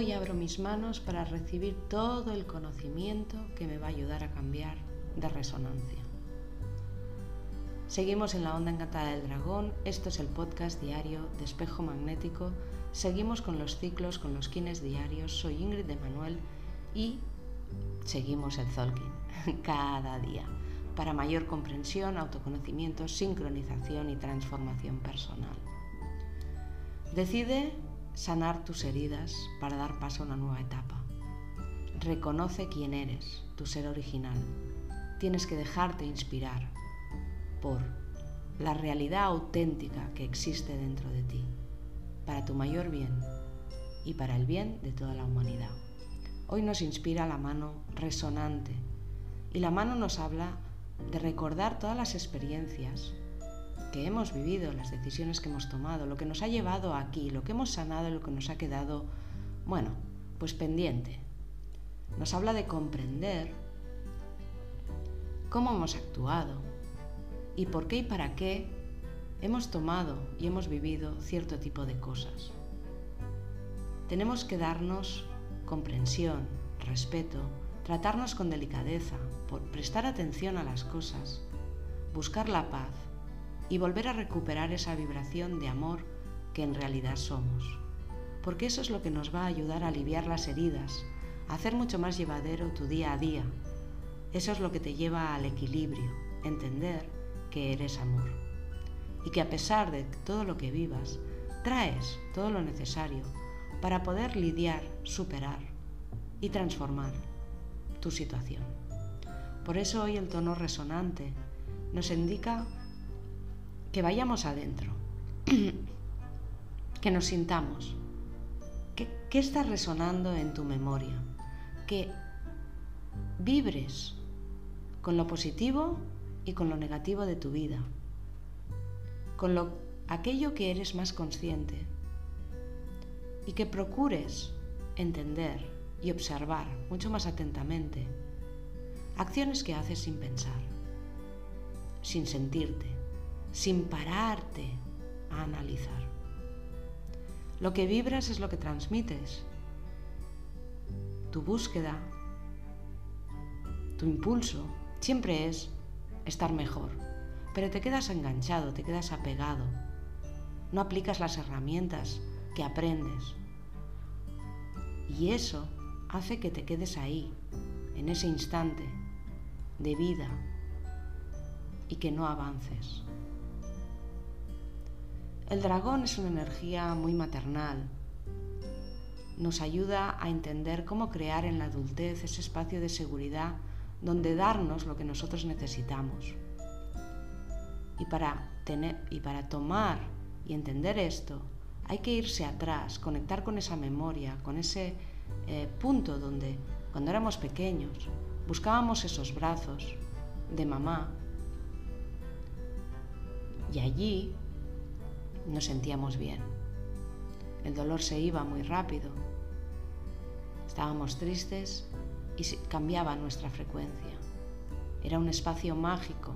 Hoy abro mis manos para recibir todo el conocimiento que me va a ayudar a cambiar de resonancia. Seguimos en la onda encantada del dragón. Esto es el podcast diario de espejo magnético. Seguimos con los ciclos, con los kines diarios. Soy Ingrid de Manuel y seguimos el Zolkin cada día para mayor comprensión, autoconocimiento, sincronización y transformación personal. Decide sanar tus heridas para dar paso a una nueva etapa. Reconoce quién eres, tu ser original. Tienes que dejarte inspirar por la realidad auténtica que existe dentro de ti, para tu mayor bien y para el bien de toda la humanidad. Hoy nos inspira la mano resonante y la mano nos habla de recordar todas las experiencias que hemos vivido, las decisiones que hemos tomado, lo que nos ha llevado aquí, lo que hemos sanado y lo que nos ha quedado, bueno, pues pendiente. Nos habla de comprender cómo hemos actuado y por qué y para qué hemos tomado y hemos vivido cierto tipo de cosas. Tenemos que darnos comprensión, respeto, tratarnos con delicadeza, prestar atención a las cosas, buscar la paz y volver a recuperar esa vibración de amor que en realidad somos. Porque eso es lo que nos va a ayudar a aliviar las heridas, a hacer mucho más llevadero tu día a día. Eso es lo que te lleva al equilibrio, entender que eres amor. Y que a pesar de todo lo que vivas, traes todo lo necesario para poder lidiar, superar y transformar tu situación. Por eso hoy el tono resonante nos indica que vayamos adentro, que nos sintamos, que está resonando en tu memoria, que vibres con lo positivo y con lo negativo de tu vida, con lo, aquello que eres más consciente y que procures entender y observar mucho más atentamente acciones que haces sin pensar, sin sentirte, sin pararte a analizar. Lo que vibras es lo que transmites. Tu búsqueda, tu impulso, siempre es estar mejor, pero te quedas enganchado, te quedas apegado. No aplicas las herramientas que aprendes. Y eso hace que te quedes ahí, en ese instante de vida, y que no avances. El dragón es una energía muy maternal. Nos ayuda a entender cómo crear en la adultez ese espacio de seguridad donde darnos lo que nosotros necesitamos. Y para, tener, y para tomar y entender esto, hay que irse atrás, conectar con esa memoria, con ese eh, punto donde cuando éramos pequeños buscábamos esos brazos de mamá y allí nos sentíamos bien. El dolor se iba muy rápido, estábamos tristes y cambiaba nuestra frecuencia. Era un espacio mágico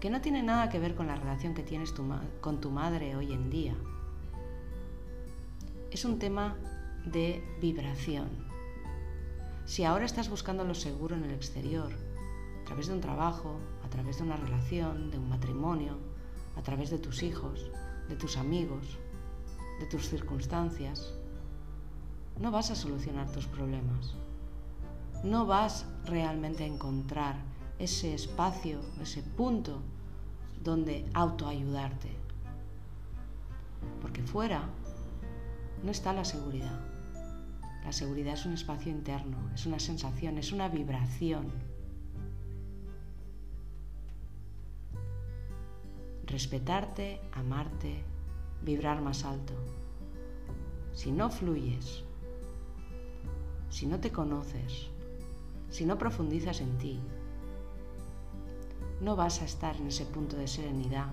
que no tiene nada que ver con la relación que tienes con tu madre hoy en día. Es un tema de vibración. Si ahora estás buscando lo seguro en el exterior, a través de un trabajo, a través de una relación, de un matrimonio, a través de tus hijos, de tus amigos, de tus circunstancias, no vas a solucionar tus problemas. No vas realmente a encontrar ese espacio, ese punto donde autoayudarte. Porque fuera no está la seguridad. La seguridad es un espacio interno, es una sensación, es una vibración. Respetarte, amarte, vibrar más alto. Si no fluyes, si no te conoces, si no profundizas en ti, no vas a estar en ese punto de serenidad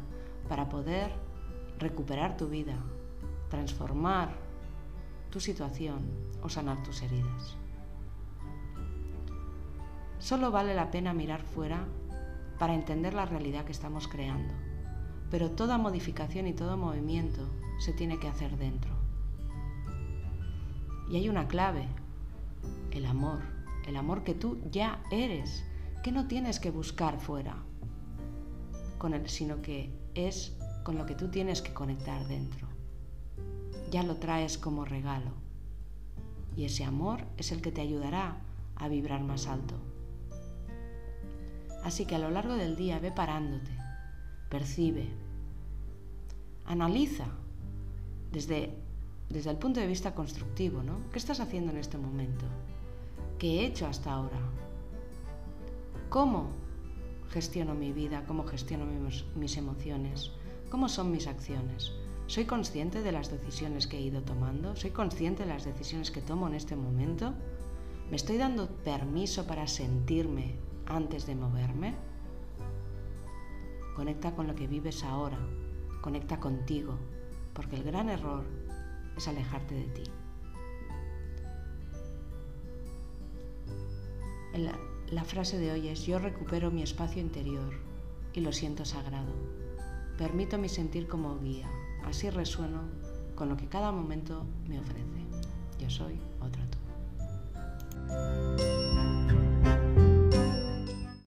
para poder recuperar tu vida, transformar tu situación o sanar tus heridas. Solo vale la pena mirar fuera para entender la realidad que estamos creando, pero toda modificación y todo movimiento se tiene que hacer dentro. Y hay una clave, el amor, el amor que tú ya eres, que no tienes que buscar fuera, con sino que es con lo que tú tienes que conectar dentro. Ya lo traes como regalo. Y ese amor es el que te ayudará a vibrar más alto. Así que a lo largo del día ve parándote, percibe, analiza desde, desde el punto de vista constructivo, ¿no? ¿Qué estás haciendo en este momento? ¿Qué he hecho hasta ahora? ¿Cómo gestiono mi vida? ¿Cómo gestiono mis, mis emociones? ¿Cómo son mis acciones? ¿Soy consciente de las decisiones que he ido tomando? ¿Soy consciente de las decisiones que tomo en este momento? ¿Me estoy dando permiso para sentirme antes de moverme? Conecta con lo que vives ahora, conecta contigo, porque el gran error es alejarte de ti. La, frase de hoy es, yo recupero mi espacio interior y lo siento sagrado. Permito mi sentir como guía, así resueno con lo que cada momento me ofrece. Yo soy otra tú.